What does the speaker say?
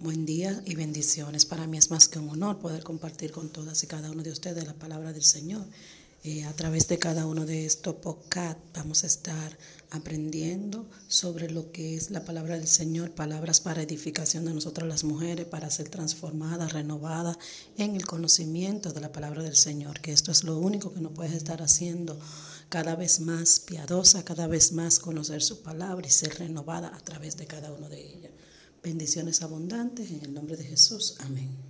Buen día y bendiciones. Para mí es más que un honor poder compartir con todas y cada uno de ustedes la palabra del Señor. Eh, a través de cada uno de estos podcasts vamos a estar aprendiendo sobre lo que es la palabra del Señor, palabras para edificación de nosotras las mujeres, para ser transformadas, renovadas en el conocimiento de la palabra del Señor, que esto es lo único que nos puede estar haciendo cada vez más piadosa, cada vez más conocer su palabra y ser renovada a través de cada uno de ellas. Bendiciones abundantes en el nombre de Jesús. Amén.